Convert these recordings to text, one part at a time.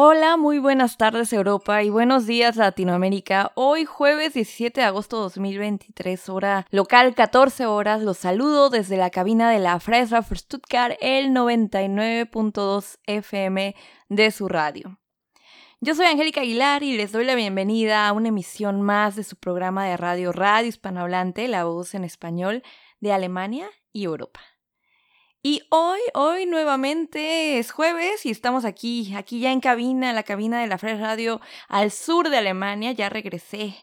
Hola, muy buenas tardes Europa y buenos días Latinoamérica. Hoy jueves 17 de agosto 2023, hora local 14 horas, los saludo desde la cabina de la Freisraff Stuttgart, el 99.2 FM de su radio. Yo soy Angélica Aguilar y les doy la bienvenida a una emisión más de su programa de radio Radio Hispanohablante, La Voz en Español de Alemania y Europa. Y hoy, hoy nuevamente es jueves y estamos aquí, aquí ya en cabina, la cabina de la Fresh Radio al sur de Alemania. Ya regresé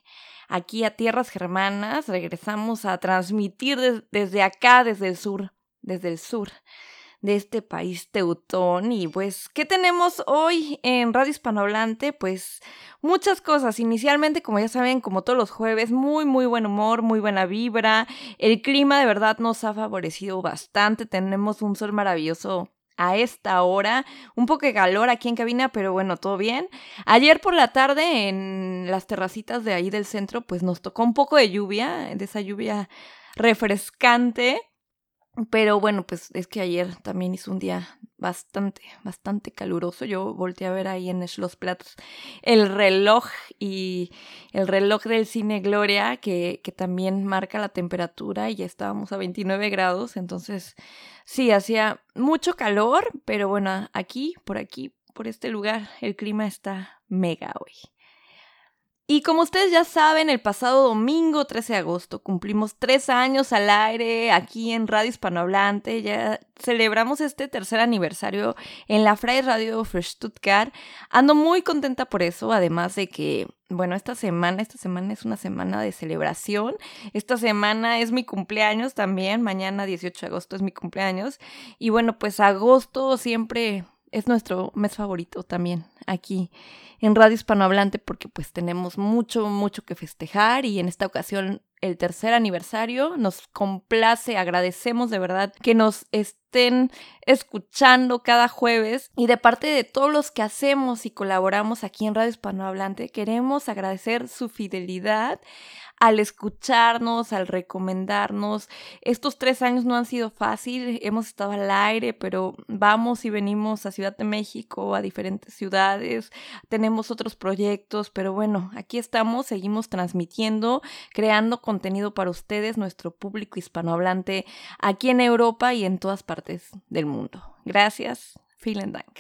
aquí a tierras germanas, regresamos a transmitir desde acá, desde el sur, desde el sur de este país teutón. Y pues, ¿qué tenemos hoy en Radio Hispanohablante? Pues muchas cosas. Inicialmente, como ya saben, como todos los jueves, muy, muy buen humor, muy buena vibra. El clima de verdad nos ha favorecido bastante. Tenemos un sol maravilloso a esta hora. Un poco de calor aquí en cabina, pero bueno, todo bien. Ayer por la tarde en las terracitas de ahí del centro, pues nos tocó un poco de lluvia, de esa lluvia refrescante. Pero bueno, pues es que ayer también hizo un día bastante, bastante caluroso. Yo volteé a ver ahí en los platos el reloj y el reloj del cine Gloria, que, que también marca la temperatura y ya estábamos a 29 grados. Entonces, sí, hacía mucho calor, pero bueno, aquí, por aquí, por este lugar, el clima está mega hoy. Y como ustedes ya saben, el pasado domingo 13 de agosto cumplimos tres años al aire aquí en Radio Hispanohablante. Ya celebramos este tercer aniversario en la Freie Radio für Stuttgart. Ando muy contenta por eso, además de que, bueno, esta semana, esta semana es una semana de celebración. Esta semana es mi cumpleaños también. Mañana 18 de agosto es mi cumpleaños. Y bueno, pues agosto siempre es nuestro mes favorito también aquí en Radio Hispanohablante porque pues tenemos mucho, mucho que festejar y en esta ocasión el tercer aniversario. Nos complace, agradecemos de verdad que nos estén escuchando cada jueves. Y de parte de todos los que hacemos y colaboramos aquí en Radio Hispanohablante queremos agradecer su fidelidad al escucharnos, al recomendarnos. Estos tres años no han sido fácil, hemos estado al aire, pero vamos y venimos a Ciudad de México, a diferentes ciudades, tenemos otros proyectos, pero bueno, aquí estamos, seguimos transmitiendo, creando contenido para ustedes, nuestro público hispanohablante, aquí en Europa y en todas partes del mundo. Gracias. Vielen Dank.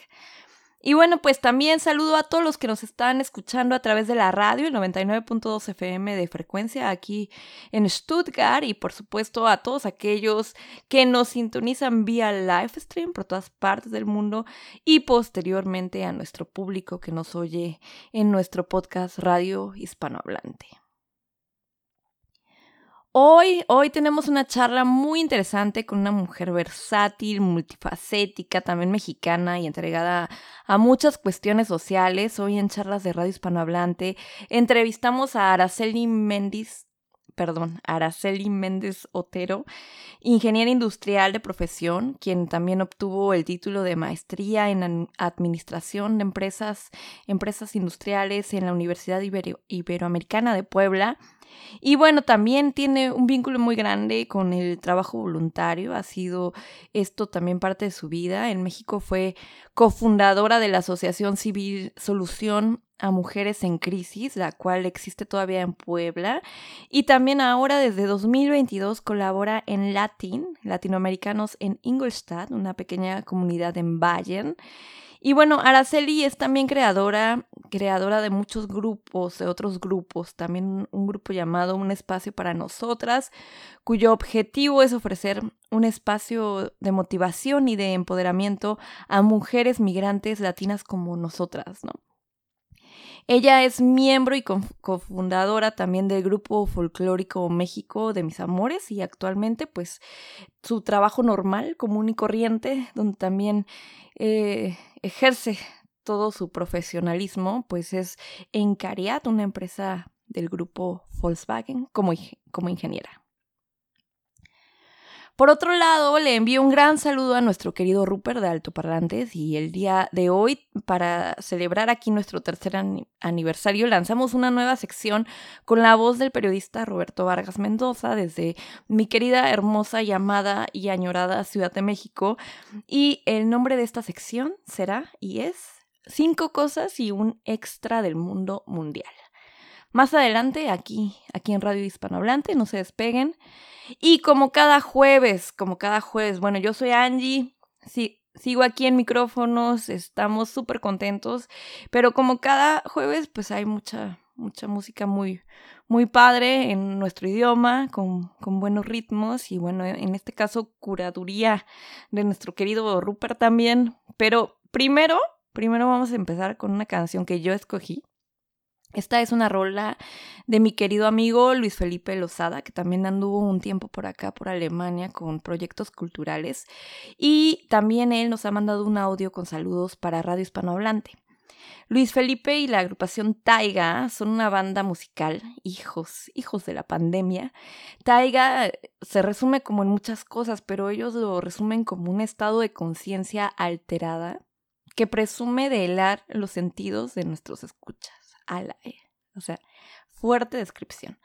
Y bueno, pues también saludo a todos los que nos están escuchando a través de la radio, el 99.2 FM de frecuencia aquí en Stuttgart y por supuesto a todos aquellos que nos sintonizan vía live stream por todas partes del mundo y posteriormente a nuestro público que nos oye en nuestro podcast Radio Hispanohablante. Hoy, hoy tenemos una charla muy interesante con una mujer versátil, multifacética, también mexicana y entregada a muchas cuestiones sociales. Hoy en charlas de Radio Hispanohablante entrevistamos a Araceli Méndez, perdón, Araceli Méndez Otero, ingeniera industrial de profesión, quien también obtuvo el título de maestría en administración de empresas, empresas industriales en la Universidad Iberoamericana de Puebla y bueno, también tiene un vínculo muy grande con el trabajo voluntario, ha sido esto también parte de su vida. En México fue cofundadora de la Asociación Civil Solución a Mujeres en Crisis, la cual existe todavía en Puebla. Y también ahora desde 2022 colabora en Latin, Latinoamericanos en Ingolstadt, una pequeña comunidad en Bayern. Y bueno, Araceli es también creadora, creadora de muchos grupos, de otros grupos, también un grupo llamado Un Espacio para Nosotras, cuyo objetivo es ofrecer un espacio de motivación y de empoderamiento a mujeres migrantes latinas como nosotras, ¿no? Ella es miembro y cofundadora también del grupo folclórico México de Mis Amores y actualmente pues su trabajo normal, común y corriente, donde también eh, ejerce todo su profesionalismo, pues es en Cariat, una empresa del grupo Volkswagen, como, como ingeniera. Por otro lado, le envío un gran saludo a nuestro querido Rupert de Alto Parlantes y el día de hoy, para celebrar aquí nuestro tercer aniversario, lanzamos una nueva sección con la voz del periodista Roberto Vargas Mendoza desde mi querida, hermosa, llamada y añorada Ciudad de México. Y el nombre de esta sección será y es cinco cosas y un extra del mundo mundial. Más adelante, aquí, aquí en Radio Hispanohablante, no se despeguen. Y como cada jueves, como cada jueves, bueno, yo soy Angie, sigo aquí en micrófonos, estamos súper contentos, pero como cada jueves, pues hay mucha, mucha música muy, muy padre en nuestro idioma, con, con, buenos ritmos y bueno, en este caso curaduría de nuestro querido Rupert también. Pero primero, primero vamos a empezar con una canción que yo escogí. Esta es una rola de mi querido amigo Luis Felipe Lozada, que también anduvo un tiempo por acá, por Alemania, con proyectos culturales. Y también él nos ha mandado un audio con saludos para Radio Hispanohablante. Luis Felipe y la agrupación Taiga son una banda musical, hijos, hijos de la pandemia. Taiga se resume como en muchas cosas, pero ellos lo resumen como un estado de conciencia alterada que presume de helar los sentidos de nuestros escuchas. O sea, fuerte descripción.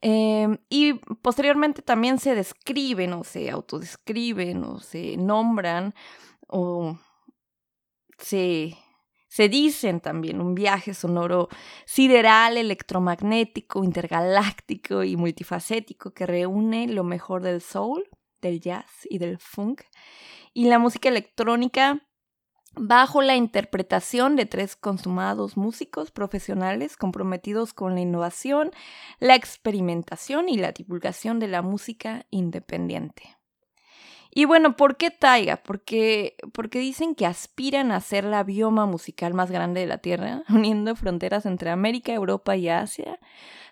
Em, y posteriormente también se describen o se autodescriben o se nombran o se se dicen también un viaje sonoro sideral, electromagnético, intergaláctico y multifacético que reúne lo mejor del soul, del jazz y del funk. Y la música electrónica bajo la interpretación de tres consumados músicos profesionales comprometidos con la innovación, la experimentación y la divulgación de la música independiente. Y bueno, ¿por qué Taiga? Porque, porque dicen que aspiran a ser la bioma musical más grande de la Tierra, uniendo fronteras entre América, Europa y Asia.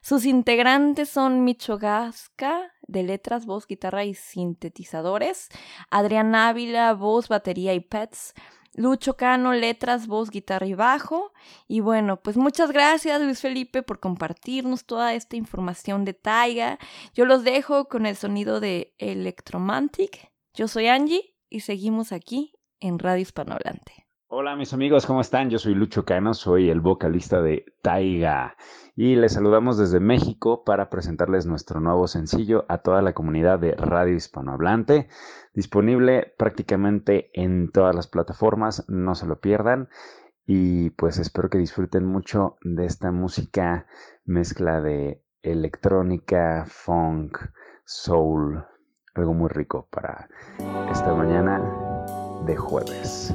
Sus integrantes son Micho Gasca, de letras, voz, guitarra y sintetizadores, Adrián Ávila, voz, batería y pets, Lucho Cano, letras, voz, guitarra y bajo. Y bueno, pues muchas gracias Luis Felipe por compartirnos toda esta información de Taiga. Yo los dejo con el sonido de Electromantic yo soy Angie y seguimos aquí en Radio Hispanohablante. Hola mis amigos, ¿cómo están? Yo soy Lucho Cano, soy el vocalista de Taiga y les saludamos desde México para presentarles nuestro nuevo sencillo a toda la comunidad de Radio Hispanohablante, disponible prácticamente en todas las plataformas, no se lo pierdan y pues espero que disfruten mucho de esta música mezcla de electrónica, funk, soul, algo muy rico para esta mañana de jueves.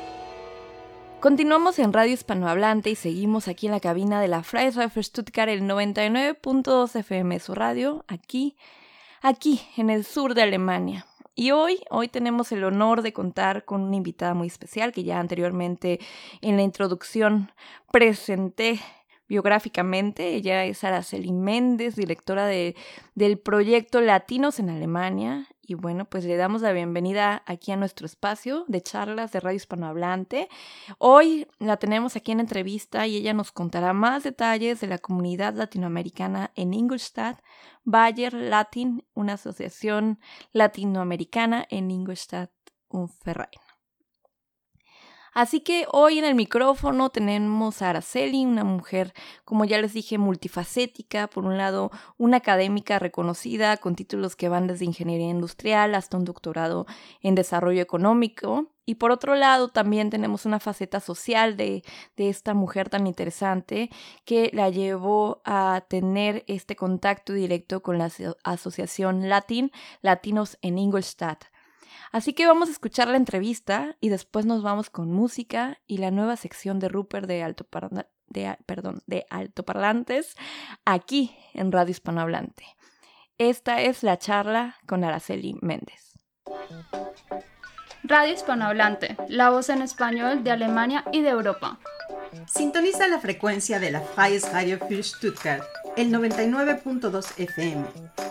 Continuamos en Radio Hispanohablante y seguimos aquí en la cabina de la Freisrafer Stuttgart, el 99.2 FM, su radio, aquí, aquí, en el sur de Alemania. Y hoy, hoy tenemos el honor de contar con una invitada muy especial que ya anteriormente en la introducción presenté biográficamente. Ella es Araceli Méndez, directora de, del proyecto Latinos en Alemania. Y bueno, pues le damos la bienvenida aquí a nuestro espacio de charlas de Radio Hispanohablante. Hoy la tenemos aquí en entrevista y ella nos contará más detalles de la comunidad latinoamericana en Ingolstadt, Bayer Latin, una asociación latinoamericana en Ingolstadt, un Ferrain. Así que hoy en el micrófono tenemos a Araceli, una mujer, como ya les dije, multifacética. Por un lado, una académica reconocida con títulos que van desde ingeniería industrial hasta un doctorado en desarrollo económico. Y por otro lado, también tenemos una faceta social de, de, esta mujer tan interesante que la llevó a tener este contacto directo con la Asociación Latin, Latinos en Ingolstadt. Así que vamos a escuchar la entrevista y después nos vamos con música y la nueva sección de Rupert de, alto de, perdón, de altoparlantes aquí en Radio Hispanohablante. Esta es la charla con Araceli Méndez. Radio Hispanohablante, la voz en español de Alemania y de Europa. Sintoniza la frecuencia de la Freies Radio für Stuttgart, el 99.2 FM,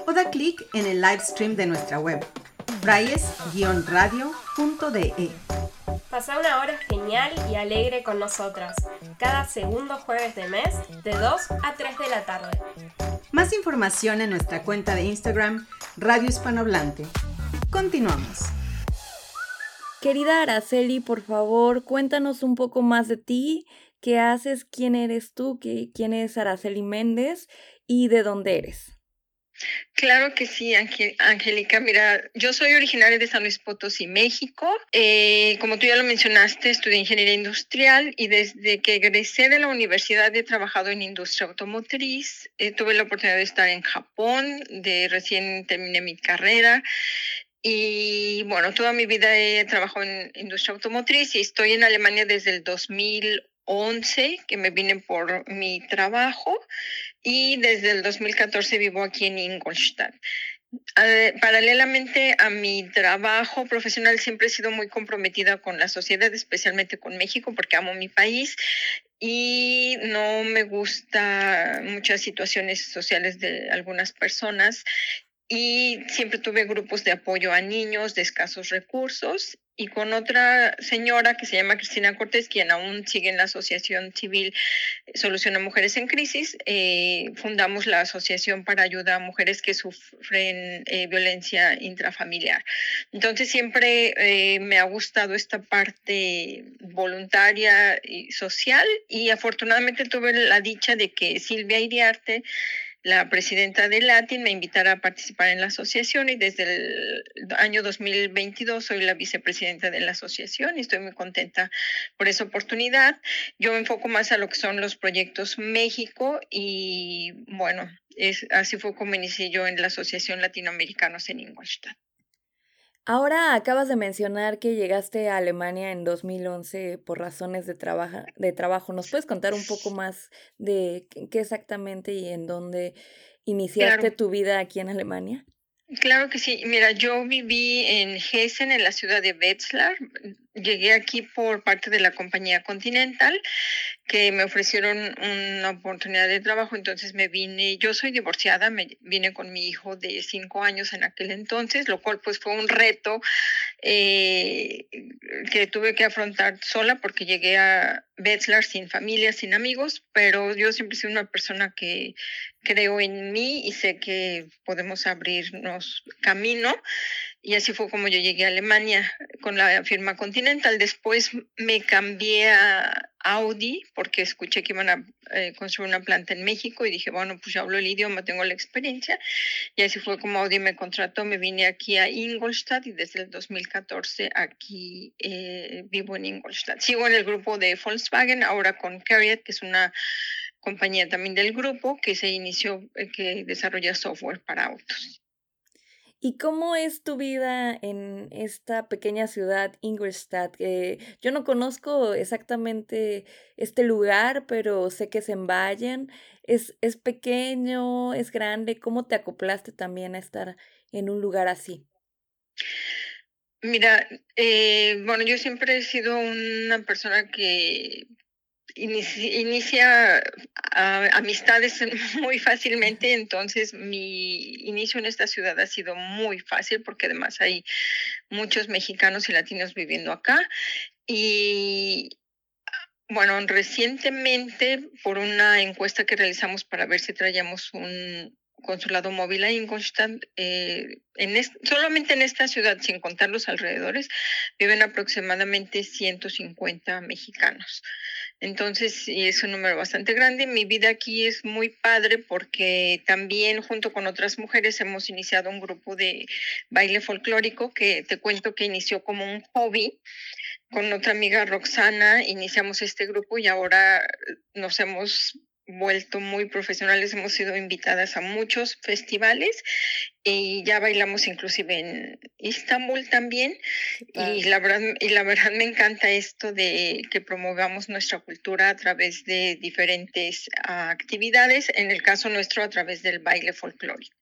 o da clic en el live stream de nuestra web fraies-radio.de. Pasa una hora genial y alegre con nosotras, cada segundo jueves de mes, de 2 a 3 de la tarde. Más información en nuestra cuenta de Instagram, Radio Hispanohablante. Continuamos. Querida Araceli, por favor, cuéntanos un poco más de ti, qué haces, quién eres tú, quién es Araceli Méndez y de dónde eres. Claro que sí, Angélica. Mira, yo soy originaria de San Luis Potosí, México. Eh, como tú ya lo mencionaste, estudié ingeniería industrial y desde que egresé de la universidad he trabajado en industria automotriz. Eh, tuve la oportunidad de estar en Japón, de recién terminé mi carrera. Y bueno, toda mi vida he trabajado en industria automotriz y estoy en Alemania desde el 2011, que me vine por mi trabajo y desde el 2014 vivo aquí en Ingolstadt. paralelamente a mi trabajo profesional siempre he sido muy comprometida con la sociedad, especialmente con México, porque amo mi país y no me gusta muchas situaciones sociales de algunas personas y siempre tuve grupos de apoyo a niños de escasos recursos y con otra señora que se llama Cristina Cortés, quien aún sigue en la Asociación Civil Solución a Mujeres en Crisis, eh, fundamos la Asociación para Ayuda a Mujeres que sufren eh, violencia intrafamiliar. Entonces siempre eh, me ha gustado esta parte voluntaria y social y afortunadamente tuve la dicha de que Silvia Iriarte la presidenta de Latin me invitara a participar en la asociación y desde el año 2022 soy la vicepresidenta de la asociación y estoy muy contenta por esa oportunidad. Yo me enfoco más a lo que son los proyectos México y bueno, es, así fue como inicié yo en la Asociación Latinoamericanos en Ingolstadt. Ahora acabas de mencionar que llegaste a Alemania en 2011 por razones de, de trabajo. ¿Nos puedes contar un poco más de qué exactamente y en dónde iniciaste tu vida aquí en Alemania? Claro que sí. Mira, yo viví en Hessen, en la ciudad de Wetzlar. Llegué aquí por parte de la compañía Continental, que me ofrecieron una oportunidad de trabajo. Entonces me vine, yo soy divorciada, me vine con mi hijo de cinco años en aquel entonces, lo cual pues fue un reto eh, que tuve que afrontar sola porque llegué a Wetzlar sin familia, sin amigos, pero yo siempre soy una persona que creo en mí y sé que podemos abrirnos camino. Y así fue como yo llegué a Alemania con la firma Continental. Después me cambié a Audi porque escuché que iban a eh, construir una planta en México y dije, bueno, pues yo hablo el idioma, tengo la experiencia. Y así fue como Audi me contrató. Me vine aquí a Ingolstadt y desde el 2014 aquí eh, vivo en Ingolstadt. Sigo en el grupo de Volkswagen, ahora con Carriot, que es una compañía también del grupo que se inició, eh, que desarrolla software para autos. ¿Y cómo es tu vida en esta pequeña ciudad, Ingolstadt? Eh, yo no conozco exactamente este lugar, pero sé que es en Bayern. ¿Es, ¿Es pequeño? ¿Es grande? ¿Cómo te acoplaste también a estar en un lugar así? Mira, eh, bueno, yo siempre he sido una persona que inicia, amistades muy fácilmente, entonces mi inicio en esta ciudad ha sido muy fácil porque además hay muchos mexicanos y latinos viviendo acá. Y bueno, recientemente por una encuesta que realizamos para ver si traíamos un consulado móvil a Ingolstadt, eh, en solamente en esta ciudad, sin contar los alrededores, viven aproximadamente 150 mexicanos. Entonces, es un número bastante grande. Mi vida aquí es muy padre porque también junto con otras mujeres hemos iniciado un grupo de baile folclórico que te cuento que inició como un hobby. Con otra amiga Roxana iniciamos este grupo y ahora nos hemos vuelto muy profesionales, hemos sido invitadas a muchos festivales y ya bailamos inclusive en Istambul también y la verdad y la verdad me encanta esto de que promovamos nuestra cultura a través de diferentes actividades, en el caso nuestro a través del baile folclórico.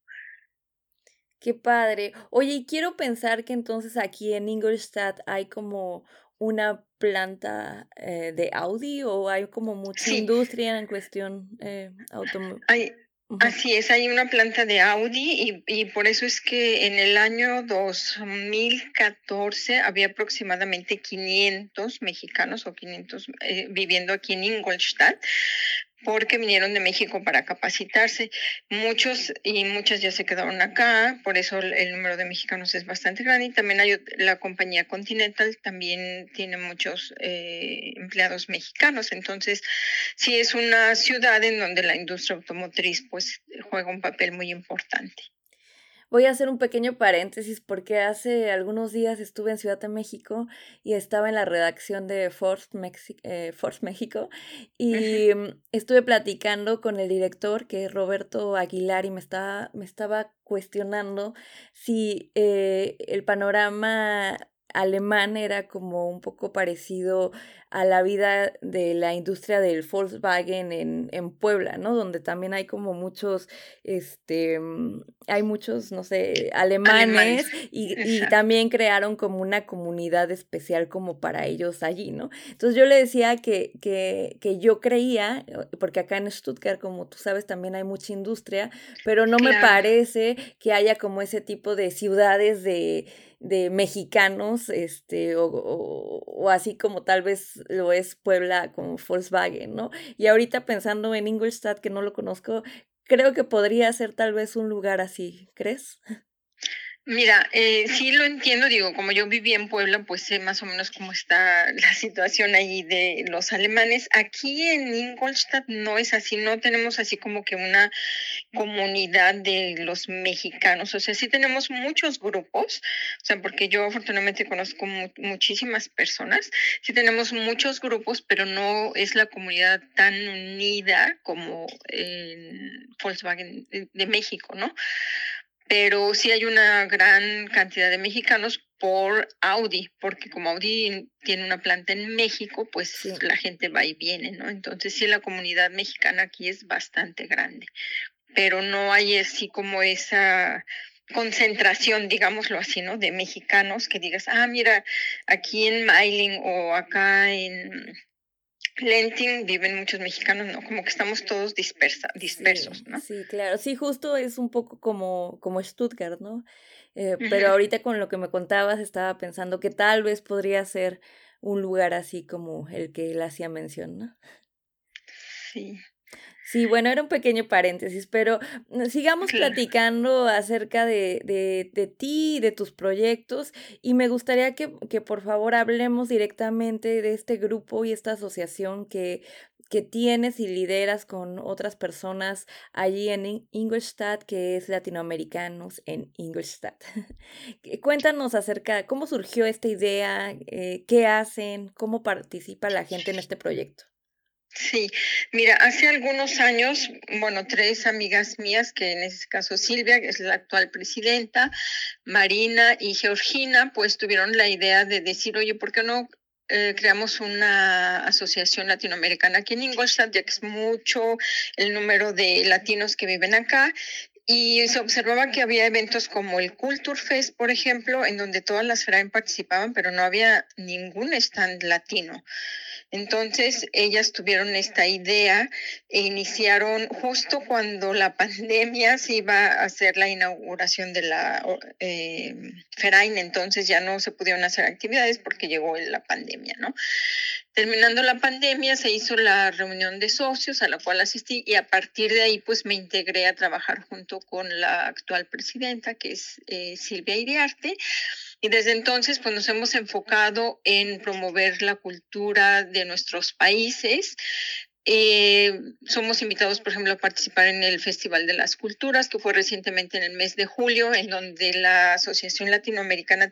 Qué padre. Oye, y quiero pensar que entonces aquí en Ingolstadt hay como una planta eh, de Audi o hay como mucha industria en cuestión eh, automotriz? Así es, hay una planta de Audi y, y, por eso es que en el año 2014 había aproximadamente 500 mexicanos o 500 eh, viviendo aquí en Ingolstadt, porque vinieron de México para capacitarse. Muchos y muchas ya se quedaron acá, por eso el, número de mexicanos es bastante grande. Y también hay la compañía Continental, también tiene muchos eh, empleados mexicanos. Entonces, sí es una ciudad en donde la industria automotriz pues juega un papel muy importante. Voy a hacer un pequeño paréntesis porque hace algunos días estuve en Ciudad de México y estaba en la redacción de Force, eh, Force México y mm, estuve platicando con el director que es Roberto Aguilar y me estaba, me estaba cuestionando si eh, el panorama alemán era como un poco parecido a la vida de la industria del Volkswagen en, en Puebla, ¿no? Donde también hay como muchos, este, mm, hay muchos, no sé, alemanes, Y, y, también crearon como una comunidad especial como para ellos allí, ¿no? Entonces yo le decía que, que, que yo creía, porque acá en Stuttgart, como tú sabes, también hay mucha industria, pero no me parece que haya como ese tipo de ciudades de de mexicanos, este, o, o, así como tal vez lo es Puebla con Volkswagen, ¿no? Y ahorita pensando en Ingolstadt, que no lo conozco, creo que podría ser tal vez un lugar así, ¿crees? Mira, eh, sí lo entiendo, digo, como yo viví en Puebla, pues sé más o menos cómo está la situación ahí de los alemanes. Aquí en Ingolstadt no es así, no tenemos así como que una comunidad de los mexicanos, o sea, sí tenemos muchos grupos, o sea, porque yo afortunadamente conozco muchísimas personas, sí tenemos muchos grupos, pero no es la comunidad tan unida como en Volkswagen de México, ¿no? Pero sí hay una gran cantidad de mexicanos por Audi, porque como Audi tiene una planta en México, pues la gente va y viene, ¿no? Entonces sí la comunidad mexicana aquí es bastante grande, pero no hay así como esa concentración, digámoslo así, ¿no? De mexicanos que digas, ah, mira, aquí en Mailing o acá en Lenting viven muchos mexicanos, ¿no? Como que estamos todos dispersa, dispersos, ¿no? Sí, claro. Sí, justo es un poco como, como Stuttgart, ¿no? Eh, pero ahorita con lo que me contabas estaba pensando que tal vez podría ser un lugar así como el que él hacía mención, ¿no? Sí. Sí, bueno, era un pequeño paréntesis, pero mm, sigamos platicando acerca de, de, de ti, de tus proyectos, y me gustaría que, que por favor hablemos directamente de este grupo y esta asociación que que tienes y lideras con otras personas allí en Ingolstadt, que es Latinoamericanos en Ingolstadt. Cuéntanos acerca cómo surgió esta idea, eh, qué hacen, cómo participa la gente en este proyecto. Sí, mira, hace algunos años, bueno, tres amigas mías, que en este caso Silvia, que es la actual presidenta, Marina y Georgina, pues tuvieron la idea de decir, oye, ¿por qué no eh, creamos una asociación latinoamericana aquí en Ingolstadt, ya que es mucho el número de latinos que viven acá. Y se observaba que había eventos como el Culture Fest, por ejemplo, en donde todas las FRAEN participaban, pero no había ningún stand latino. Entonces, ellas tuvieron esta idea e iniciaron justo cuando la pandemia se iba a hacer la inauguración de la eh, FERAIN, entonces ya no se pudieron hacer actividades porque llegó la pandemia, ¿no? Terminando la pandemia se hizo la reunión de socios a la cual asistí y a partir de ahí pues me integré a trabajar junto con la actual presidenta que es eh, Silvia Iriarte. Y desde entonces, pues nos hemos enfocado en promover la cultura de nuestros países, eh, somos invitados, por ejemplo, a participar en el Festival de las Culturas, que fue recientemente en el mes de julio, en donde la Asociación Latinoamericana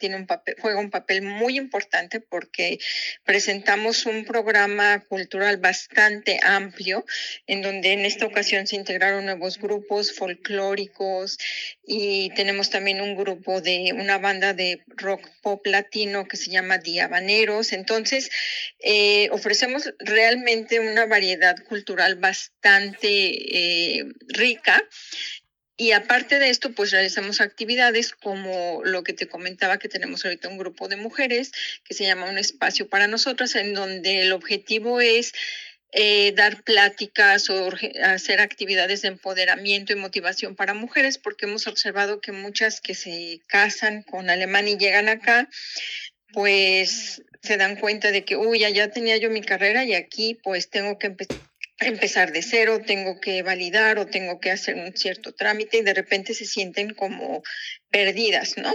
juega un papel muy importante porque presentamos un programa cultural bastante amplio, en donde en esta ocasión se integraron nuevos grupos folclóricos y tenemos también un grupo de una banda de rock pop latino que se llama Diabaneros. Entonces, eh, ofrecemos realmente una variedad cultural bastante eh, rica. Y aparte de esto, pues realizamos actividades como lo que te comentaba, que tenemos ahorita un grupo de mujeres que se llama Un Espacio para Nosotras, en donde el objetivo es eh, dar pláticas o hacer actividades de empoderamiento y motivación para mujeres, porque hemos observado que muchas que se casan con alemán y llegan acá, pues se dan cuenta de que, uy, ya tenía yo mi carrera y aquí pues tengo que empezar de cero, tengo que validar o tengo que hacer un cierto trámite y de repente se sienten como perdidas, ¿no?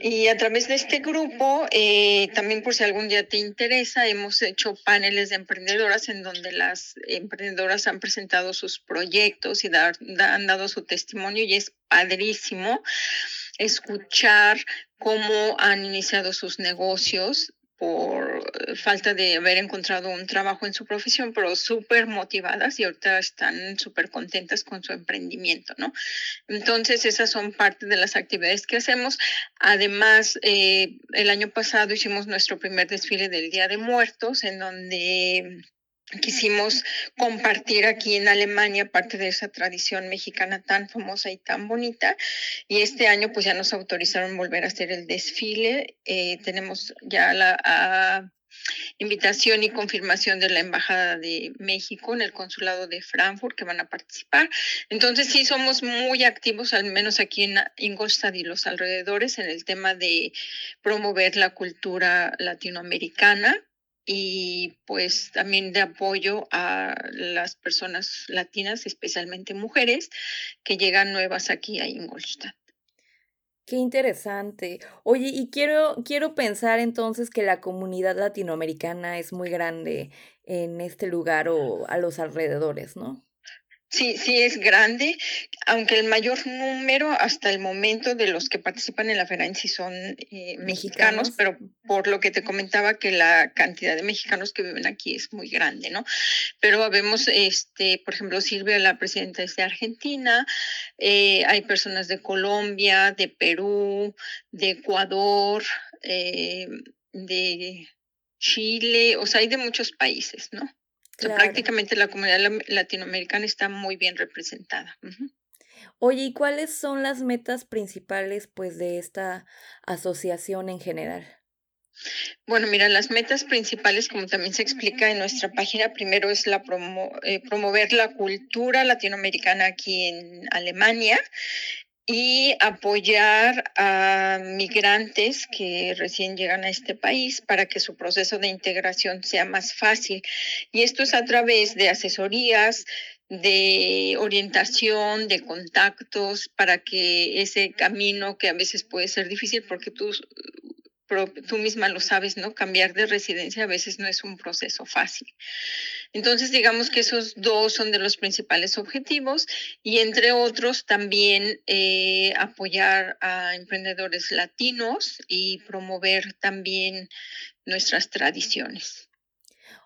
Y a través de este grupo, eh, también por si algún día te interesa, hemos hecho paneles de emprendedoras en donde las emprendedoras han presentado sus proyectos y han dado su testimonio y es padrísimo escuchar cómo han iniciado sus negocios por falta de haber encontrado un trabajo en su profesión, pero súper motivadas y ahorita están súper contentas con su emprendimiento, ¿no? Entonces, esas son parte de las actividades que hacemos. Además, eh, el año pasado hicimos nuestro primer desfile del Día de Muertos, en donde quisimos compartir aquí en Alemania parte de esa tradición mexicana tan famosa y tan bonita. Y este año pues ya nos autorizaron volver a hacer el desfile. Eh, tenemos ya la invitación y confirmación de la Embajada de México en el Consulado de Frankfurt que van a participar. Entonces sí somos muy activos, al menos aquí en Ingolstadt y los alrededores, en el tema de promover la cultura latinoamericana y pues también de apoyo a las personas latinas, especialmente mujeres, que llegan nuevas aquí a Ingolstadt. Qué interesante. Oye, y quiero, quiero pensar entonces que la comunidad latinoamericana es muy grande en este lugar o a los alrededores, ¿no? Sí, sí es grande, aunque el mayor número hasta el momento de los que participan en la feria sí son eh, mexicanos, pero por lo que te comentaba que la cantidad de mexicanos que viven aquí es muy grande, ¿no? Pero vemos, este, por ejemplo, Silvia, la presidenta es de Argentina, eh, hay personas de Colombia, de Perú, de Ecuador, eh, de Chile, o sea, hay de muchos países, ¿no? Prácticamente la comunidad latinoamericana está muy bien representada. Oye, ¿y cuáles son las metas principales pues de esta asociación en general? Bueno, mira, las metas principales, como también se explica en nuestra página, primero es la eh, promover la cultura latinoamericana aquí en Alemania y apoyar a migrantes que recién llegan a este país para que su proceso de integración sea más fácil. Y esto es a través de asesorías, de orientación, de contactos, para que ese camino que a veces puede ser difícil porque tú tú misma lo sabes, ¿no? Cambiar de residencia a veces no es un proceso fácil. Entonces, digamos que esos dos son de los principales objetivos y entre otros también eh, apoyar a emprendedores latinos y promover también nuestras tradiciones.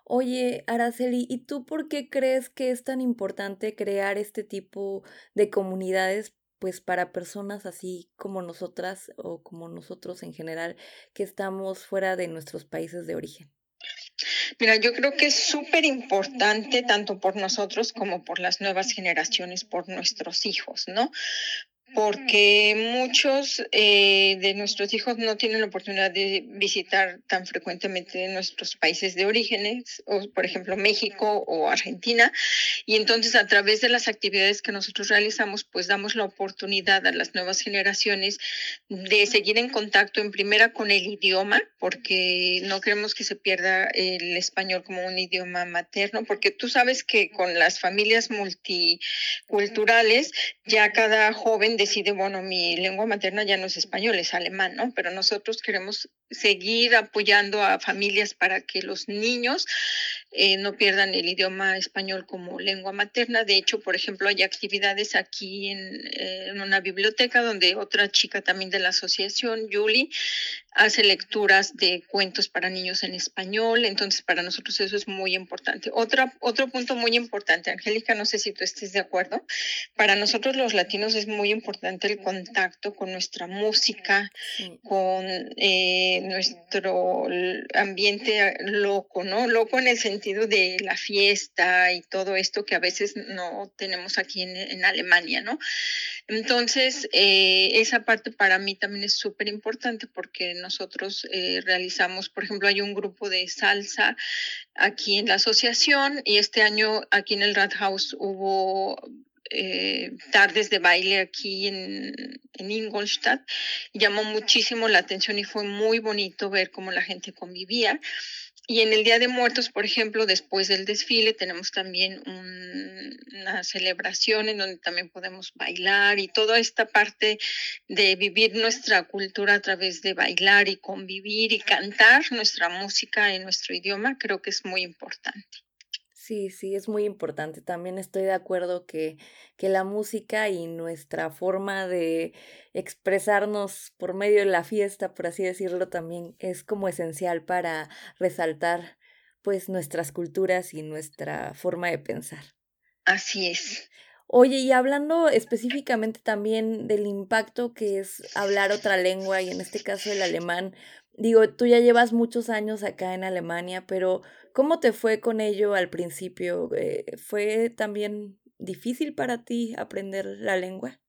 Oye, Araceli, ¿y tú por qué crees que es tan importante crear este tipo de comunidades pues para personas así como nosotras o como nosotros en general que estamos fuera de nuestros países de origen? Mira, yo creo que es súper importante tanto por nosotros como por las nuevas generaciones, por nuestros hijos, ¿no? Porque muchos eh, de nuestros hijos no tienen la oportunidad de visitar tan frecuentemente nuestros países de orígenes, o por ejemplo México o Argentina, y entonces a través de las actividades que nosotros realizamos, pues damos la oportunidad a las nuevas generaciones de seguir en contacto en primera con el idioma, porque no queremos que se pierda el español como un idioma materno, porque tú sabes que con las familias multiculturales ya cada joven decide, bueno, mi lengua materna ya no es español, es alemán, ¿no? Pero nosotros queremos seguir apoyando a familias para que los niños eh, no pierdan el idioma español como lengua materna. De hecho, por ejemplo, hay actividades aquí en, eh, en una biblioteca donde otra chica también de la asociación, Julie, hace lecturas de cuentos para niños en español. Entonces, para nosotros eso es muy importante. Otra, otro punto muy importante, Angélica, no sé si tú estés de acuerdo. Para nosotros los latinos es muy importante el contacto con nuestra música, con eh, nuestro ambiente loco, ¿no? Loco en el sentido de la fiesta y todo esto que a veces no tenemos aquí en, Alemania, ¿no? Entonces, eh, esa parte para mí también es súper importante porque nosotros eh, realizamos, por ejemplo, hay un grupo de salsa aquí en la asociación y este año aquí en el Rathaus hubo eh, tardes de baile aquí en, en Ingolstadt. Llamó muchísimo la atención y fue muy bonito ver cómo la gente convivía. y en el Día de Muertos, por ejemplo, después del desfile, tenemos también una celebración en donde también podemos bailar y toda esta parte de vivir nuestra cultura a través de bailar y convivir y cantar nuestra música en nuestro idioma, creo que es muy importante. Sí, sí, es muy importante. También estoy de acuerdo que, que la música y nuestra forma de expresarnos por medio de la fiesta, por así decirlo, también es como esencial para resaltar pues nuestras culturas y nuestra forma de pensar. Así es. Oye, y hablando específicamente también del impacto que es hablar otra lengua, y en este caso el alemán, digo, tú ya llevas muchos años acá en Alemania, pero ¿cómo te fue con ello al principio? Eh, ¿Fue también difícil para ti aprender la lengua?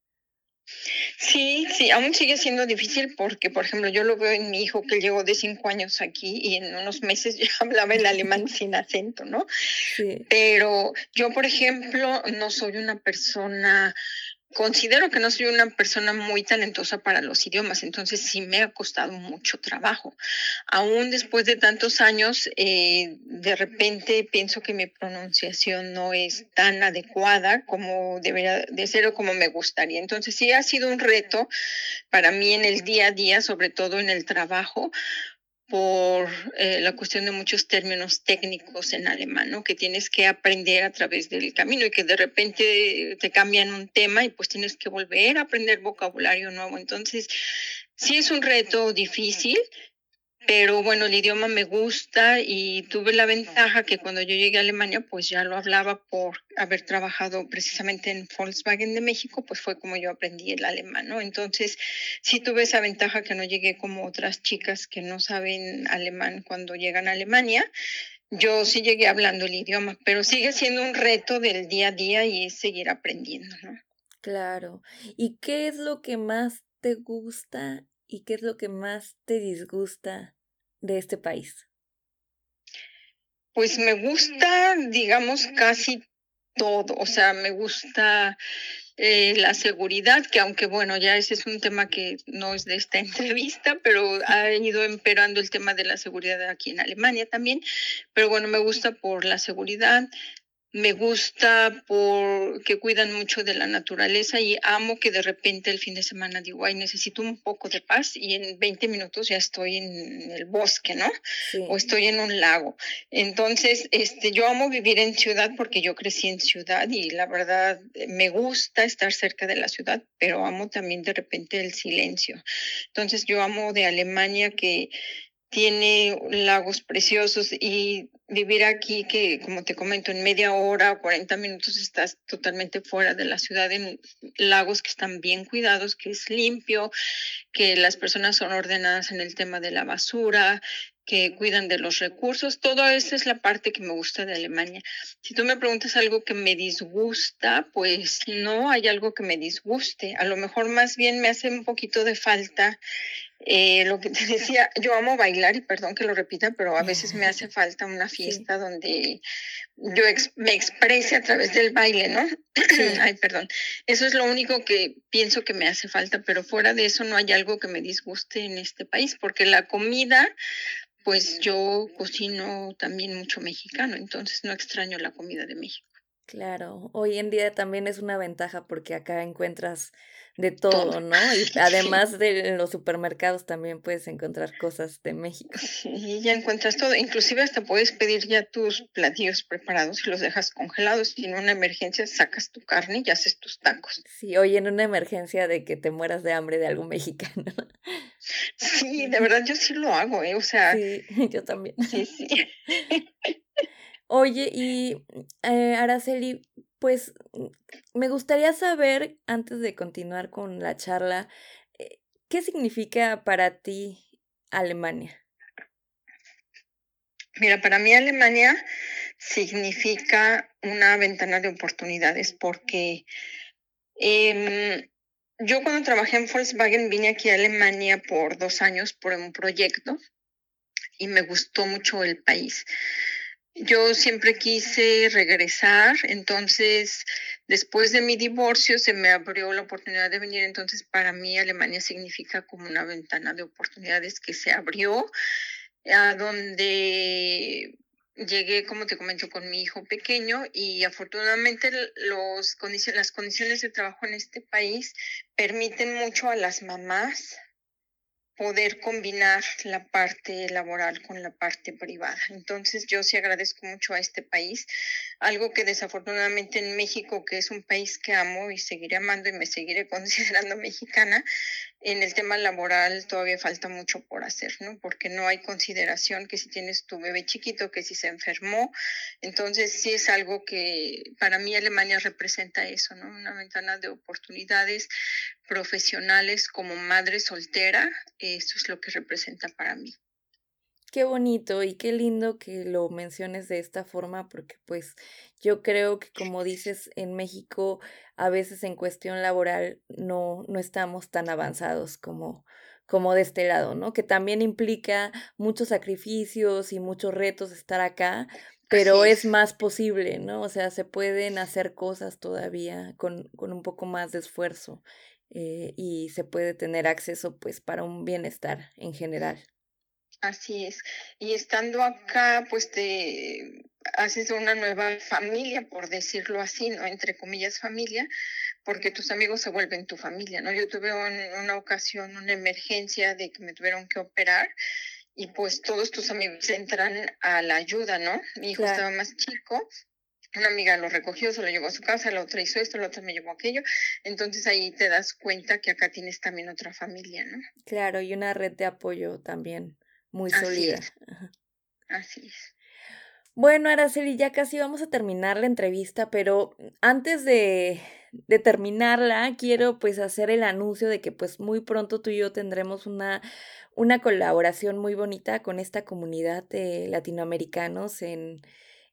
Sí, sí, aún sigue siendo difícil porque, por ejemplo, yo lo veo en mi hijo que llegó de cinco años aquí y en unos meses ya hablaba el alemán sin acento, ¿no? Sí. Pero yo, por ejemplo, no soy una persona considero que no soy una persona muy talentosa para los idiomas, entonces sí me ha costado mucho trabajo. Aún después de tantos años, eh, de repente pienso que mi pronunciación no es tan adecuada como debería de ser o como me gustaría. Entonces sí ha sido un reto para mí en el día a día, sobre todo en el trabajo, por eh, la cuestión de muchos términos técnicos en alemán, ¿no? que tienes que aprender a través del camino y que de repente te cambian un tema y pues tienes que volver a aprender vocabulario nuevo. Entonces, sí es un reto difícil, pero bueno, el idioma me gusta y tuve la ventaja que cuando yo llegué a Alemania, pues ya lo hablaba por haber trabajado precisamente en Volkswagen de México, pues fue como yo aprendí el alemán, ¿no? Entonces, sí tuve esa ventaja que no llegué como otras chicas que no saben alemán cuando llegan a Alemania. Yo sí llegué hablando el idioma, pero sigue siendo un reto del día a día y es seguir aprendiendo, ¿no? Claro. ¿Y qué es lo que más te gusta y qué es lo que más te disgusta de este país? Pues me gusta, digamos, casi todo. O sea, me gusta eh, la seguridad, que aunque bueno, ya ese es un tema que no es de esta entrevista, pero ha ido emperando el tema de la seguridad aquí en Alemania también. Pero bueno, me gusta por la seguridad, me gusta porque cuidan mucho de la naturaleza y amo que de repente el fin de semana digo, ay, necesito un poco de paz y en 20 minutos ya estoy en el bosque, ¿no? O estoy en un lago. Entonces, este, yo amo vivir en ciudad porque yo crecí en ciudad y la verdad me gusta estar cerca de la ciudad, pero amo también de repente el silencio. Entonces, yo amo de Alemania que tiene lagos preciosos y vivir aquí que, como te comento, en media hora o 40 minutos estás totalmente fuera de la ciudad en lagos que están bien cuidados, que es limpio, que las personas son ordenadas en el tema de la basura, que cuidan de los recursos. Todo eso es la parte que me gusta de Alemania. Si tú me preguntas algo que me disgusta, pues no hay algo que me disguste. A lo mejor más bien me hace un poquito de falta eh, lo que te decía, yo amo bailar y perdón que lo repita, pero a veces me hace falta una fiesta donde yo me exprese a través del baile, ¿no? Ay, perdón. Eso es lo único que pienso que me hace falta, pero fuera de eso no hay algo que me disguste en este país, porque la comida, pues yo cocino también mucho mexicano, entonces no extraño la comida de México. Claro, hoy en día también es una ventaja porque acá encuentras de todo, ¿no? Y además de los supermercados también puedes encontrar cosas de México. Sí, ya encuentras todo. Inclusive hasta puedes pedir ya tus platillos preparados y los dejas congelados. Y en una emergencia sacas tu carne y haces tus tacos. Sí, hoy en una emergencia de que te mueras de hambre de algo mexicano. Sí, de verdad yo sí lo hago, ¿eh? O sea. Sí, yo también. Sí, sí. Oye, y eh, Araceli, pues mm, me gustaría saber, antes de continuar con la charla, eh, ¿qué significa para ti Alemania? Mira, para mí Alemania significa una ventana de oportunidades porque em, yo cuando trabajé en Volkswagen vine aquí a Alemania por dos años por un proyecto y me gustó mucho el país. Yo siempre quise regresar, entonces después de mi divorcio se me abrió la oportunidad de venir, entonces para mí Alemania significa como una ventana de oportunidades que se abrió a donde llegué, como te comento, con mi hijo pequeño y afortunadamente los las condiciones de trabajo en este país permiten mucho a las mamás poder combinar la parte laboral con la parte privada. Entonces yo sí agradezco mucho a este país, algo que desafortunadamente en México, que es un país que amo y seguiré amando y me seguiré considerando mexicana, en el tema laboral todavía falta mucho por hacer, ¿no? Porque no hay consideración que si tienes tu bebé chiquito, que si se enfermó, entonces sí es algo que para mí Alemania representa eso, ¿no? Una ventana de oportunidades profesionales como madre soltera, eso es lo que representa para mí. Qué bonito y qué lindo que lo menciones de esta forma, porque pues yo creo que como dices, en México a veces en cuestión laboral no, no estamos tan avanzados como, como de este lado, ¿no? Que también implica muchos sacrificios y muchos retos estar acá, pero es. más posible, ¿no? O sea, se pueden hacer cosas todavía con, con un poco más de esfuerzo eh, y se puede tener acceso pues para un bienestar en general. Así es. Y estando acá, pues te haces una nueva familia, por decirlo así, ¿no? Entre comillas familia, porque tus amigos se vuelven tu familia, ¿no? Yo tuve en una ocasión una emergencia de que me tuvieron que operar y pues todos tus amigos entran a la ayuda, ¿no? Mi hijo estaba más chico, una amiga lo recogió, se lo llevó a su casa, la otra hizo esto, la otra me llevó aquello. Entonces ahí te das cuenta que acá tienes también otra familia, ¿no? Claro, y una red de apoyo también muy Así sólida. es. Así es. Bueno, Araceli, ya casi vamos a terminar la entrevista, pero antes de, de terminarla, quiero pues hacer el anuncio de que pues muy pronto tú y yo tendremos una, una colaboración muy bonita con esta comunidad de latinoamericanos en,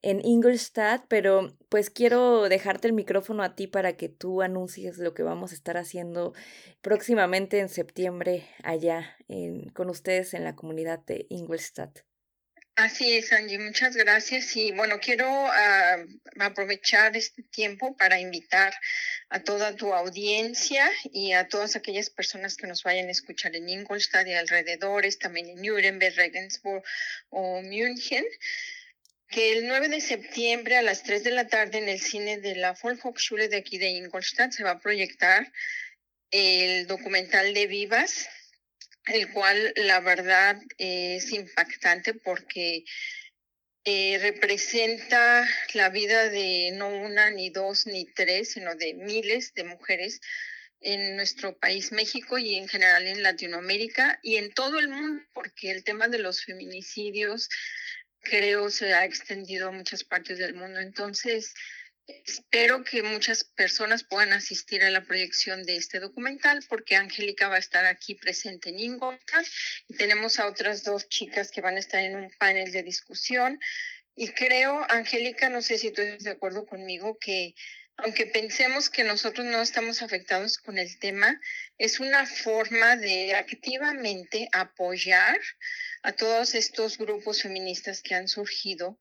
en Ingolstadt, pero pues quiero dejarte el micrófono a ti para que tú anuncies lo que vamos a estar haciendo próximamente en septiembre allá en, con ustedes en la comunidad de Ingolstadt. Así es, Angie, muchas gracias. Y bueno, quiero ah, aprovechar este tiempo para invitar a toda tu audiencia y a todas aquellas personas que nos vayan a escuchar en Ingolstadt y alrededores, también en Nuremberg, Regensburg o München que el 9 de septiembre a las 3 de la tarde en el cine de la Volkshochschule de aquí de Ingolstadt se va a proyectar el documental de Vivas, el cual la verdad es impactante porque eh, representa la vida de no una, ni dos, ni tres, sino de miles de mujeres en nuestro país México y en general en Latinoamérica y en todo el mundo, porque el tema de los feminicidios creo se ha extendido a muchas partes del mundo. Entonces, espero que muchas personas puedan asistir a la proyección de este documental porque Angélica va a estar aquí presente en Ingolstadt y tenemos a otras dos chicas que van a estar en un panel de discusión. Y creo, Angélica, no sé si tú estás de acuerdo conmigo, que aunque pensemos que nosotros no estamos afectados con el tema, es una forma de activamente apoyar a todos estos grupos feministas que han surgido,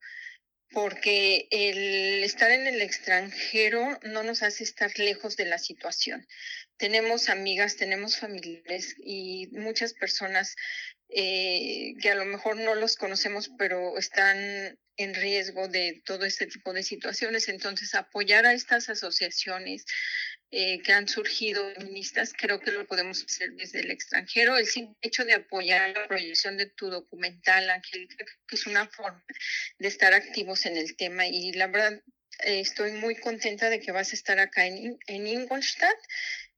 porque el estar en el extranjero no nos hace estar lejos de la situación. Tenemos amigas, tenemos familiares y muchas personas eh, que a lo mejor no los conocemos, pero están en riesgo de todo este tipo de situaciones. Entonces, apoyar a estas asociaciones, eh, que han surgido feministas, creo que lo podemos hacer desde el extranjero. El simple hecho de apoyar la proyección de tu documental, Angélica, que es una forma de estar activos en el tema. Y la verdad, estoy muy contenta de que vas a estar acá en Ingolstadt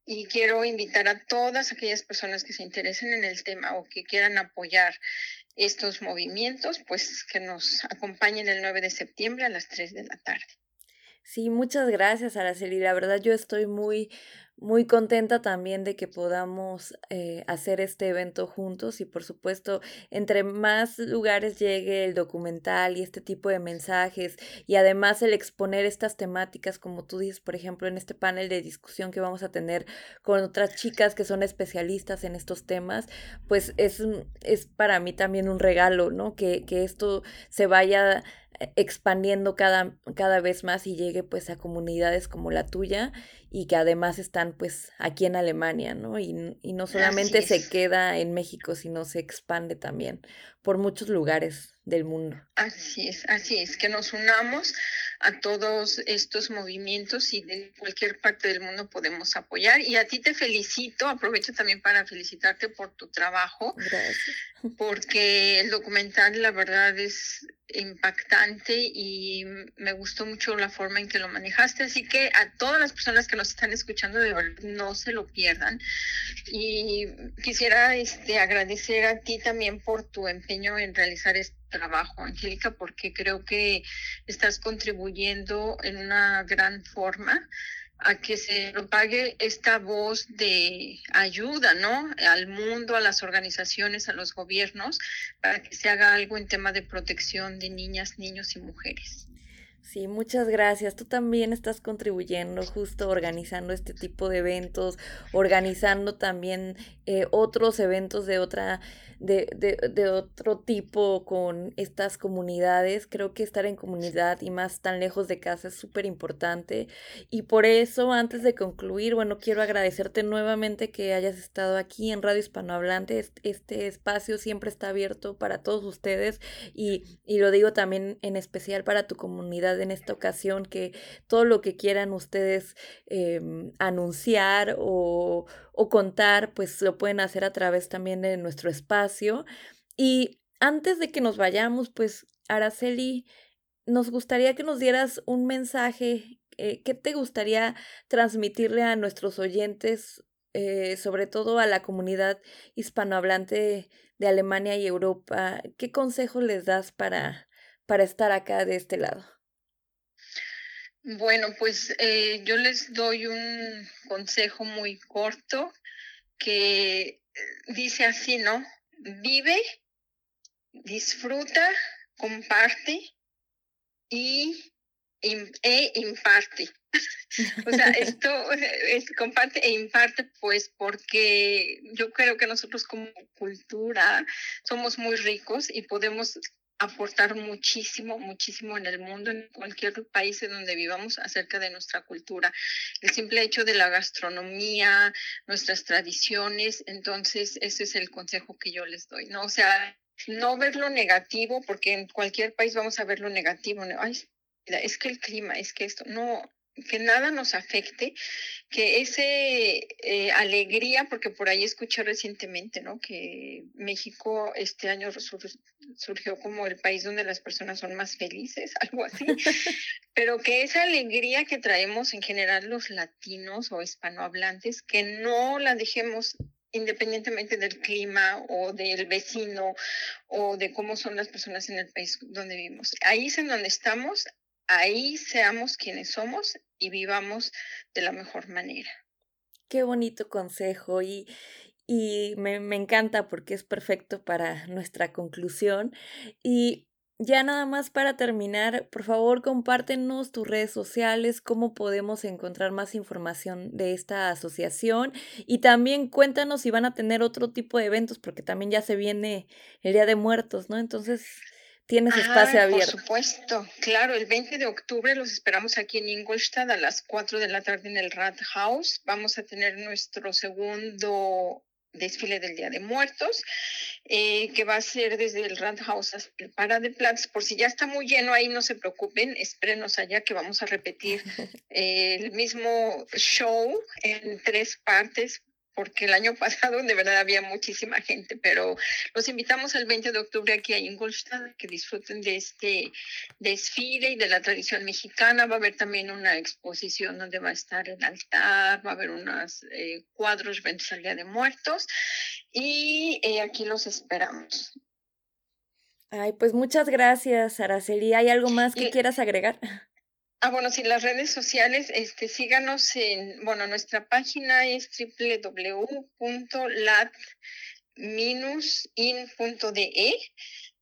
y quiero invitar a todas aquellas personas que se interesen en el tema o que quieran apoyar estos movimientos, pues que nos acompañen el 9 de septiembre a las 3 de la tarde. Sí, muchas gracias, Araceli. La verdad yo estoy muy, muy contenta también de que podamos eh, hacer este evento juntos y por supuesto entre más lugares llegue el documental y este tipo de mensajes y además el exponer estas temáticas como tú dices por ejemplo en este panel de discusión que vamos a tener con otras chicas que son especialistas en estos temas pues es, es para mí también un regalo, ¿no? Que, que esto se vaya eh, expandiendo cada, cada vez más y llegue pues a comunidades como la tuya y que además están pues aquí en Alemania, ¿no? Y, y no solamente se queda en México, sino se expande también por muchos lugares del mundo. Así es, así es, que nos unamos a todos estos movimientos y de cualquier parte del mundo podemos apoyar. Y a ti te felicito, aprovecho también para felicitarte por tu trabajo. Gracias. Porque el documental, la verdad, es impactante y me gustó mucho la forma en que lo manejaste. Así que a todas las personas que nos están escuchando, de no se lo pierdan. Y quisiera este, agradecer a ti también por tu empeño en realizar este trabajo, Angélica, porque creo que estás contribuyendo en una gran forma a que se propague esta voz de ayuda, ¿no? Al mundo, a las organizaciones, a los gobiernos, para que se haga algo en tema de protección de niñas, niños y mujeres. Sí, muchas gracias. Tú también estás contribuyendo, justo organizando este tipo de eventos, organizando también eh, otros eventos de otra de, de, de, otro tipo con estas comunidades. Creo que estar en comunidad y más tan lejos de casa es súper importante. Y por eso, antes de concluir, bueno, quiero agradecerte nuevamente que hayas estado aquí en Radio Hispanohablante. Este espacio siempre está abierto para todos ustedes y, y lo digo también en especial para tu comunidad en esta ocasión, que todo lo que quieran ustedes eh, anunciar o o contar, pues lo pueden hacer a través también de nuestro espacio. Y antes de que nos vayamos, pues Araceli, nos gustaría que nos dieras un mensaje. Eh, ¿Qué te gustaría transmitirle a nuestros oyentes, eh, sobre todo a la comunidad hispanohablante de Alemania y Europa? ¿Qué consejos les das para, para estar acá de este lado? Bueno, pues eh, yo les doy un consejo muy corto que eh, dice así, ¿no? Vive, disfruta, comparte y e imparte. o sea, esto es comparte e imparte, pues porque yo creo que nosotros como cultura somos muy ricos y podemos aportar muchísimo, muchísimo en el mundo, en cualquier país en donde vivamos, acerca de nuestra cultura. El simple hecho de la gastronomía, nuestras tradiciones, entonces ese es el consejo que yo les doy, ¿no? O sea, no ver lo negativo, porque en cualquier país vamos a ver lo negativo, ¿no? Ay, es que el clima, es que esto, no, que nada nos afecte, que ese eh, alegría, porque por ahí escuché recientemente, ¿no? Que México este año surgió como el país donde las personas son más felices, algo así, pero que esa alegría que traemos en general los latinos o hispanohablantes, que no la dejemos independientemente del clima o del vecino o de cómo son las personas en el país donde vivimos. Ahí es en donde estamos, ahí seamos quienes somos y vivamos de la mejor manera. Qué bonito consejo y, y me, me encanta porque es perfecto para nuestra conclusión. Y ya nada más para terminar, por favor compártenos tus redes sociales, cómo podemos encontrar más información de esta asociación y también cuéntanos si van a tener otro tipo de eventos porque también ya se viene el Día de Muertos, ¿no? Entonces Tienes espacio abierto. Por supuesto, claro, el 20 de octubre los esperamos aquí en Ingolstadt a las 4 de la tarde en el Rathaus. Vamos a tener nuestro segundo desfile del Día de Muertos, eh, que va a ser desde el Rathaus hasta el Paradeplatz. Por si ya está muy lleno ahí, no se preocupen, espérenos allá que vamos a repetir el mismo show en tres partes porque el año pasado de verdad había muchísima gente, pero los invitamos el 20 de octubre aquí a Ingolstadt, que disfruten de este desfile y de la tradición mexicana. Va a haber también una exposición donde va a estar el altar, va a haber unos eh, cuadros eventos al Día de Muertos y eh, aquí los esperamos. Ay, pues muchas gracias, Araceli. ¿Hay algo más que quieras agregar? Ah, bueno, sí, las redes sociales, este, síganos en, bueno, nuestra página es www.lat-in.de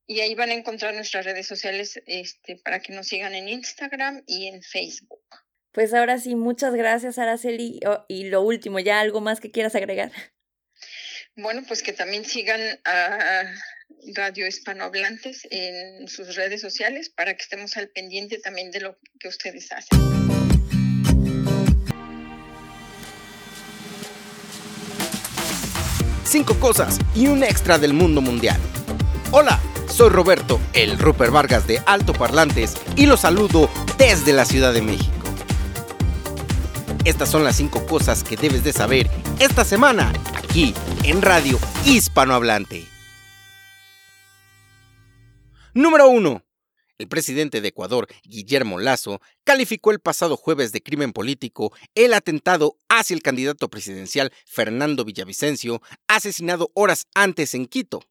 y ahí van a encontrar nuestras redes sociales este, para que nos sigan en Instagram y en Facebook. Pues ahora sí, muchas gracias, Araceli. Oh, y lo último, ¿ya algo más que quieras agregar? Bueno, pues que también sigan a Radio Hispanohablantes en sus redes sociales para que estemos al pendiente también de lo que ustedes hacen. Cinco cosas y un extra del mundo mundial. Hola, soy Roberto, el Rupert Vargas de Alto Parlantes, y los saludo desde la Ciudad de México. Estas son las cinco cosas que debes de saber esta semana aquí en Radio Hispanohablante. Número 1. El presidente de Ecuador, Guillermo Lazo, calificó el pasado jueves de crimen político el atentado hacia el candidato presidencial Fernando Villavicencio, asesinado horas antes en Quito.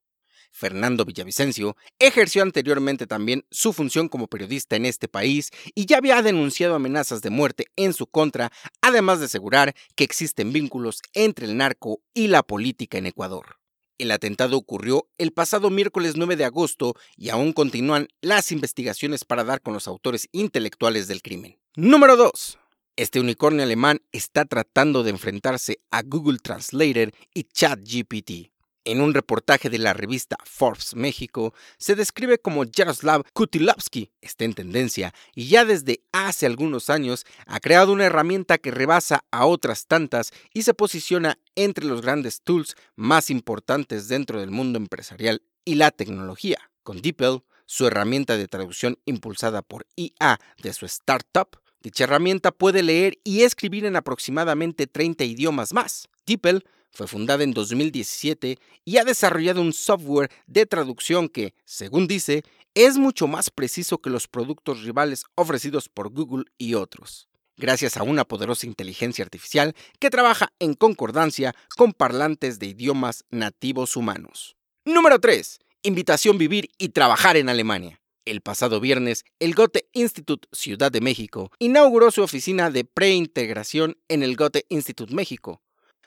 Fernando Villavicencio ejerció anteriormente también su función como periodista en este país y ya había denunciado amenazas de muerte en su contra, además de asegurar que existen vínculos entre el narco y la política en Ecuador. El atentado ocurrió el pasado miércoles 9 de agosto y aún continúan las investigaciones para dar con los autores intelectuales del crimen. Número 2. Este unicornio alemán está tratando de enfrentarse a Google Translator y ChatGPT. En un reportaje de la revista Forbes México, se describe como Jaroslav Kutilovsky está en tendencia y ya desde hace algunos años ha creado una herramienta que rebasa a otras tantas y se posiciona entre los grandes tools más importantes dentro del mundo empresarial y la tecnología. Con DeepL, su herramienta de traducción impulsada por IA de su startup, dicha herramienta puede leer y escribir en aproximadamente 30 idiomas más. DeepL fue fundada en 2017 y ha desarrollado un software de traducción que, según dice, es mucho más preciso que los productos rivales ofrecidos por Google y otros, gracias a una poderosa inteligencia artificial que trabaja en concordancia con parlantes de idiomas nativos humanos. Número 3. Invitación vivir y trabajar en Alemania. El pasado viernes, el Goethe Institute Ciudad de México inauguró su oficina de preintegración en el Goethe Institute México,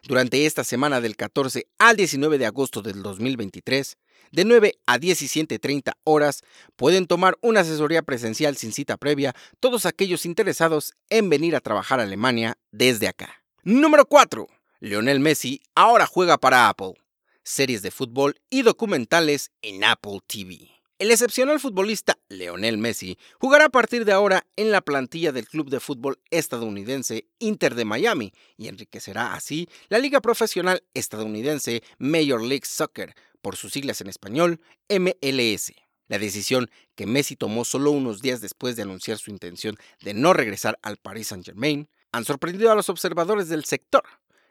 durante esta semana del 14 al 19 de agosto del 2023, de 9 a 17.30 horas, pueden tomar una asesoría presencial sin cita previa todos aquellos interesados en venir a trabajar a Alemania desde acá. Número 4. Lionel Messi ahora juega para Apple. Series de fútbol y documentales en Apple TV. El excepcional futbolista Leonel Messi jugará a partir de ahora en la plantilla del club de fútbol estadounidense Inter de Miami y enriquecerá así la liga profesional estadounidense Major League Soccer, por sus siglas en español MLS. La decisión que Messi tomó solo unos días después de anunciar su intención de no regresar al Paris Saint-Germain han sorprendido a los observadores del sector,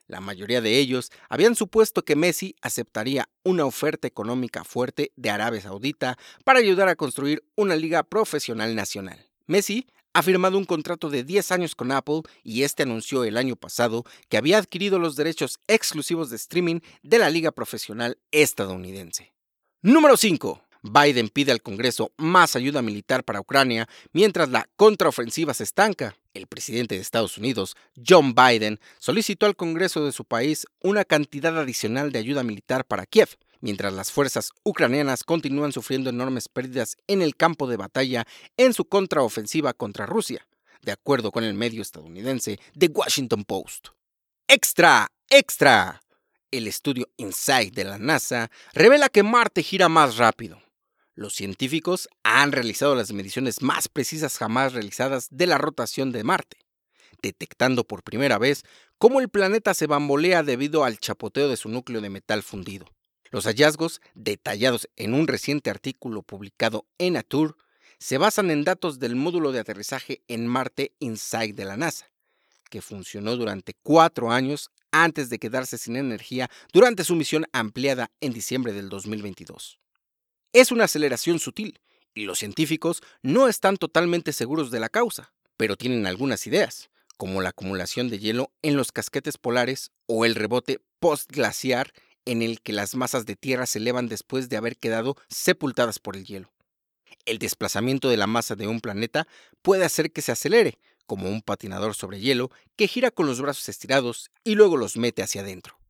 la mayoría de ellos habían supuesto que Messi aceptaría una oferta económica fuerte de Arabia Saudita para ayudar a construir una liga profesional nacional. Messi ha firmado un contrato de 10 años con Apple y este anunció el año pasado que había adquirido los derechos exclusivos de streaming de la liga profesional estadounidense. Número 5. Biden pide al Congreso más ayuda militar para Ucrania mientras la contraofensiva se estanca. El presidente de Estados Unidos, John Biden, solicitó al Congreso de su país una cantidad adicional de ayuda militar para Kiev, mientras las fuerzas ucranianas continúan sufriendo enormes pérdidas en el campo de batalla en su contraofensiva contra Rusia, de acuerdo con el medio estadounidense The Washington Post. ¡Extra! ¡Extra! El estudio InSight de la NASA revela que Marte gira más rápido. Los científicos han realizado las mediciones más precisas jamás realizadas de la rotación de Marte, detectando por primera vez cómo el planeta se bambolea debido al chapoteo de su núcleo de metal fundido. Los hallazgos, detallados en un reciente artículo publicado en Nature, se basan en datos del módulo de aterrizaje en Marte InSight de la NASA, que funcionó durante cuatro años antes de quedarse sin energía durante su misión ampliada en diciembre del 2022 es una aceleración sutil y los científicos no están totalmente seguros de la causa, pero tienen algunas ideas, como la acumulación de hielo en los casquetes polares o el rebote postglaciar en el que las masas de tierra se elevan después de haber quedado sepultadas por el hielo. El desplazamiento de la masa de un planeta puede hacer que se acelere, como un patinador sobre hielo que gira con los brazos estirados y luego los mete hacia adentro.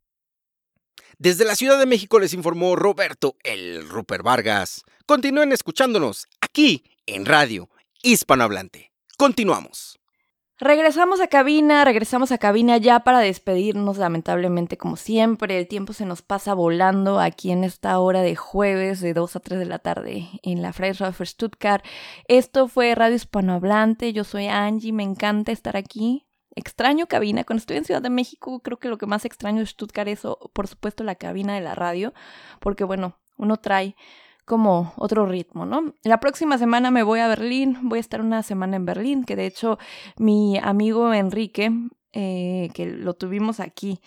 Desde la Ciudad de México les informó Roberto el Rupert Vargas. Continúen escuchándonos aquí en Radio Hispanohablante. Continuamos. Regresamos a cabina, regresamos a cabina ya para despedirnos, lamentablemente como siempre, el tiempo se nos pasa volando aquí en esta hora de jueves de 2 a 3 de la tarde en la Freisrafer Stuttgart. Esto fue Radio Hispanohablante, yo soy Angie, me encanta estar aquí. Extraño cabina, cuando estoy en Ciudad de México creo que lo que más extraño de Stuttgart es por supuesto la cabina de la radio, porque bueno, uno trae como otro ritmo, ¿no? La próxima semana me voy a Berlín, voy a estar una semana en Berlín, que de hecho mi amigo Enrique, eh, que lo tuvimos aquí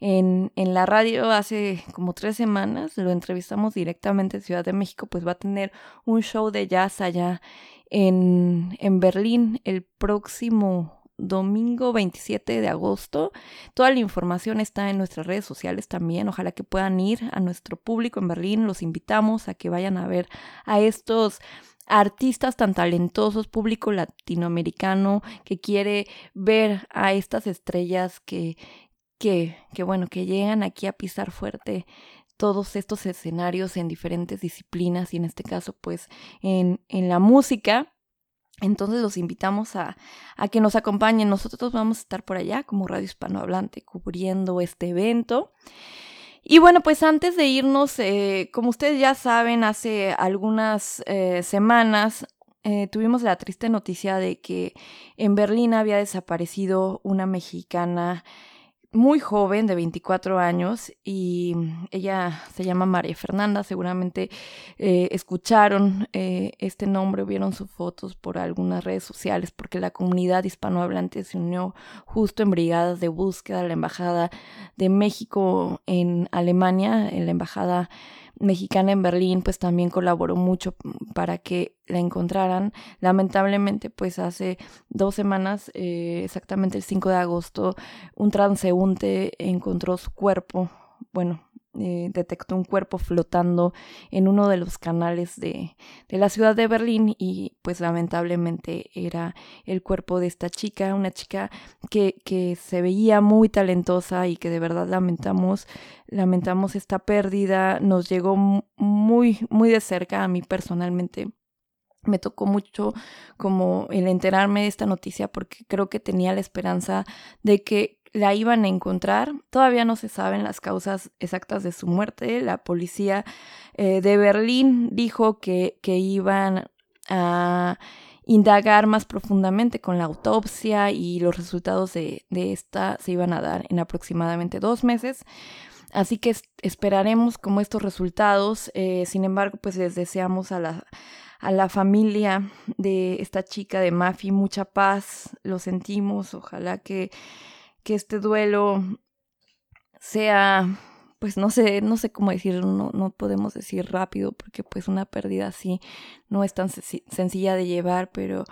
en, en, la radio hace como tres semanas, lo entrevistamos directamente en Ciudad de México, pues va a tener un show de jazz allá en, en Berlín el próximo domingo 27 de agosto. Toda la información está en nuestras redes sociales también. Ojalá que puedan ir a nuestro público en Berlín. Los invitamos a que vayan a ver a estos artistas tan talentosos, público latinoamericano que quiere ver a estas estrellas que, que, que bueno, que llegan aquí a pisar fuerte todos estos escenarios en diferentes disciplinas y en este caso pues en, en la música entonces los invitamos a, que nos acompañen. Nosotros vamos a estar por allá como Radio Hispanohablante cubriendo este evento. Y bueno, pues antes de irnos, eh, como ustedes ya saben, hace algunas eh, semanas eh, tuvimos la triste noticia de que en Berlín había desaparecido una mexicana muy joven, de 24 años, y ella se llama María Fernanda. Seguramente eh, escucharon eh, este nombre, vieron sus fotos por algunas redes sociales, porque la comunidad hispanohablante se unió justo en brigadas de búsqueda a la Embajada de México en Alemania, en la Embajada mexicana en Berlín, pues también colaboró mucho para que la encontraran. Lamentablemente, pues hace dos semanas, eh, exactamente el 5 de agosto, un transeúnte encontró su cuerpo, bueno, eh, detectó un cuerpo flotando en uno de los canales de, de, la ciudad de Berlín y pues lamentablemente era el cuerpo de esta chica, una chica que, que se veía muy talentosa y que de verdad lamentamos, lamentamos esta pérdida, nos llegó muy, muy de cerca a mí personalmente. Me tocó mucho como el enterarme de esta noticia porque creo que tenía la esperanza de que la iban a encontrar. Todavía no se saben las causas exactas de su muerte. La policía eh, de Berlín dijo que, que iban a indagar más profundamente con la autopsia y los resultados de, de, esta se iban a dar en aproximadamente dos meses. Así que esperaremos como estos resultados. Eh, sin embargo, pues les deseamos a la, a la familia de esta chica de Mafi mucha paz. Lo sentimos. Ojalá que que este duelo sea, pues no sé, no sé cómo decirlo, no, no podemos decir rápido porque pues una pérdida así no es tan sencilla de llevar, pero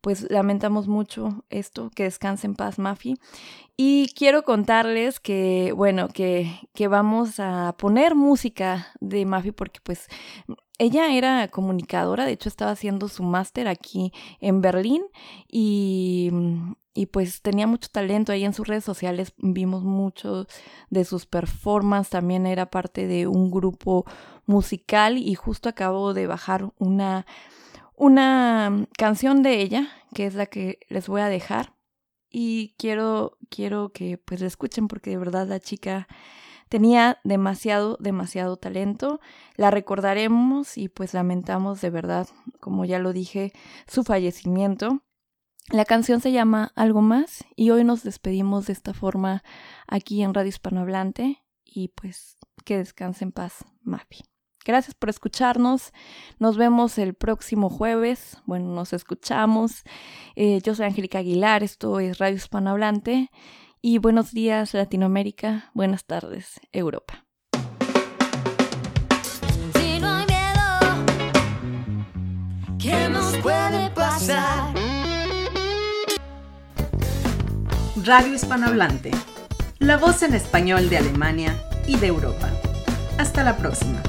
pues lamentamos mucho esto, que descanse en paz Mafi. Y quiero contarles que, bueno, que, que vamos a poner música de Mafi porque pues ella era comunicadora, de hecho estaba haciendo su máster aquí en Berlín y, y pues tenía mucho talento ahí en sus redes sociales vimos mucho de sus performances también era parte de un grupo musical y justo acabo de bajar una una canción de ella que es la que les voy a dejar y quiero quiero que pues la escuchen porque de verdad la chica tenía demasiado demasiado talento la recordaremos y pues lamentamos de verdad como ya lo dije su fallecimiento la canción se llama Algo más y hoy nos despedimos de esta forma aquí en Radio Hispanohablante y pues que descanse en paz, Mapi. Gracias por escucharnos. Nos vemos el próximo jueves. Bueno, nos escuchamos. Eh, yo soy Angélica Aguilar, esto es Radio Hispanohablante. Y buenos días Latinoamérica, buenas tardes Europa. Si no hay miedo, ¿qué nos puede pasar? Radio Hispanohablante, la voz en español de Alemania y de Europa. Hasta la próxima.